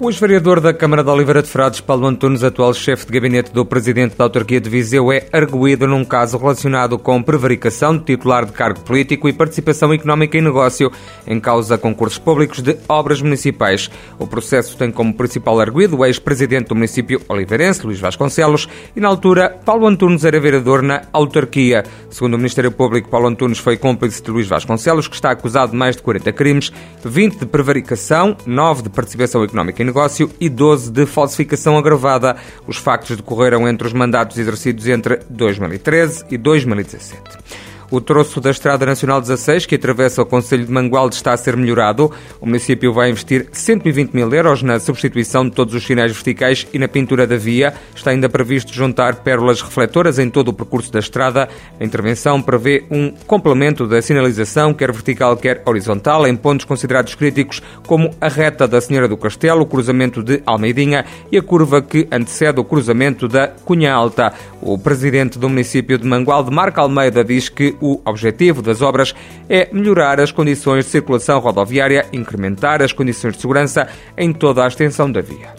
O ex-vereador da Câmara de Oliveira de Frades, Paulo Antunes, atual chefe de gabinete do presidente da autarquia de Viseu, é arguído num caso relacionado com prevaricação de titular de cargo político e participação económica em negócio em causa concursos públicos de obras municipais. O processo tem como principal arguído o ex-presidente do município oliveirense, Luís Vasconcelos, e na altura Paulo Antunes era vereador na autarquia. Segundo o Ministério Público, Paulo Antunes foi cúmplice de Luís Vasconcelos, que está acusado de mais de 40 crimes, 20 de prevaricação, 9 de participação económica em negócio e 12 de falsificação agravada. Os factos decorreram entre os mandatos exercidos entre 2013 e 2017. O troço da Estrada Nacional 16, que atravessa o Conselho de Mangualde, está a ser melhorado. O município vai investir 120 mil euros na substituição de todos os sinais verticais e na pintura da via. Está ainda previsto juntar pérolas refletoras em todo o percurso da estrada. A intervenção prevê um complemento da sinalização, quer vertical, quer horizontal, em pontos considerados críticos, como a reta da Senhora do Castelo, o cruzamento de Almeidinha e a curva que antecede o cruzamento da Cunha Alta. O presidente do município de Mangualde, Marco Almeida, diz que o objetivo das obras é melhorar as condições de circulação rodoviária, incrementar as condições de segurança em toda a extensão da via.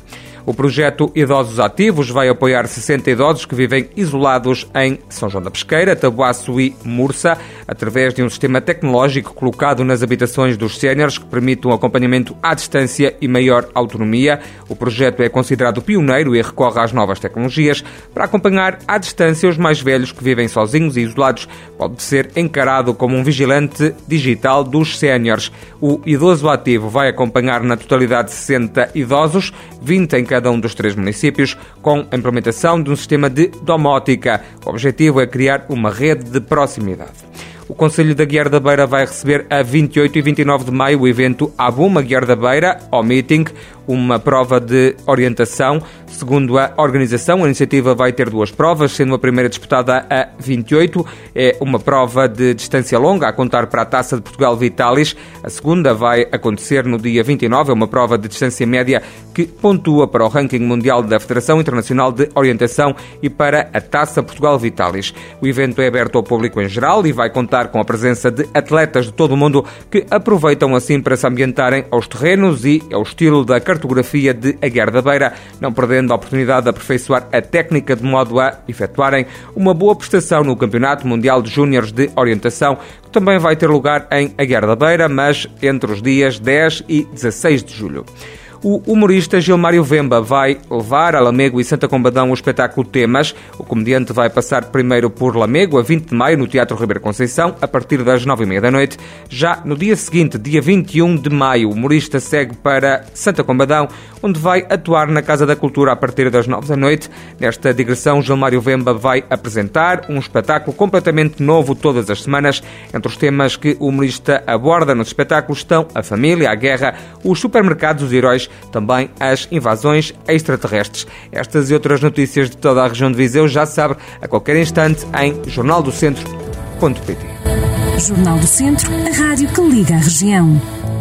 O projeto Idosos Ativos vai apoiar 60 idosos que vivem isolados em São João da Pesqueira, Tabuaço e Mursa, através de um sistema tecnológico colocado nas habitações dos séniores que permite um acompanhamento à distância e maior autonomia. O projeto é considerado pioneiro e recorre às novas tecnologias para acompanhar à distância os mais velhos que vivem sozinhos e isolados. Pode ser encarado como um vigilante digital dos séniores. O idoso ativo vai acompanhar na totalidade 60 idosos, 20 em cada cada um dos três municípios, com a implementação de um sistema de domótica. O objetivo é criar uma rede de proximidade. O Conselho da Guiar da Beira vai receber a 28 e 29 de maio o evento Abuma Guiar da Beira, ao meeting, uma prova de orientação. Segundo a organização, a iniciativa vai ter duas provas, sendo a primeira disputada a 28, é uma prova de distância longa, a contar para a Taça de Portugal Vitalis. A segunda vai acontecer no dia 29, é uma prova de distância média que pontua para o ranking mundial da Federação Internacional de Orientação e para a Taça Portugal Vitalis. O evento é aberto ao público em geral e vai contar com a presença de atletas de todo o mundo que aproveitam assim para se ambientarem aos terrenos e ao estilo da cartografia cartografia de Aguiar da Beira, não perdendo a oportunidade de aperfeiçoar a técnica de modo a efetuarem uma boa prestação no Campeonato Mundial de Júniores de Orientação, que também vai ter lugar em Aguiar da Beira, mas entre os dias 10 e 16 de julho. O humorista Gilmário Vemba vai levar a Lamego e Santa Combadão o espetáculo Temas. O comediante vai passar primeiro por Lamego, a 20 de maio, no Teatro Ribeiro Conceição, a partir das 9h30 da noite. Já no dia seguinte, dia 21 de maio, o humorista segue para Santa Combadão, onde vai atuar na Casa da Cultura a partir das 9 da noite. Nesta digressão, Gilmário Vemba vai apresentar um espetáculo completamente novo todas as semanas. Entre os temas que o humorista aborda nos espetáculos estão a família, a guerra, os supermercados, os heróis também as invasões extraterrestres. Estas e outras notícias de toda a região de Viseu já sabe a qualquer instante em jornaldocentro.pt. Jornal do Centro, a rádio que liga a região.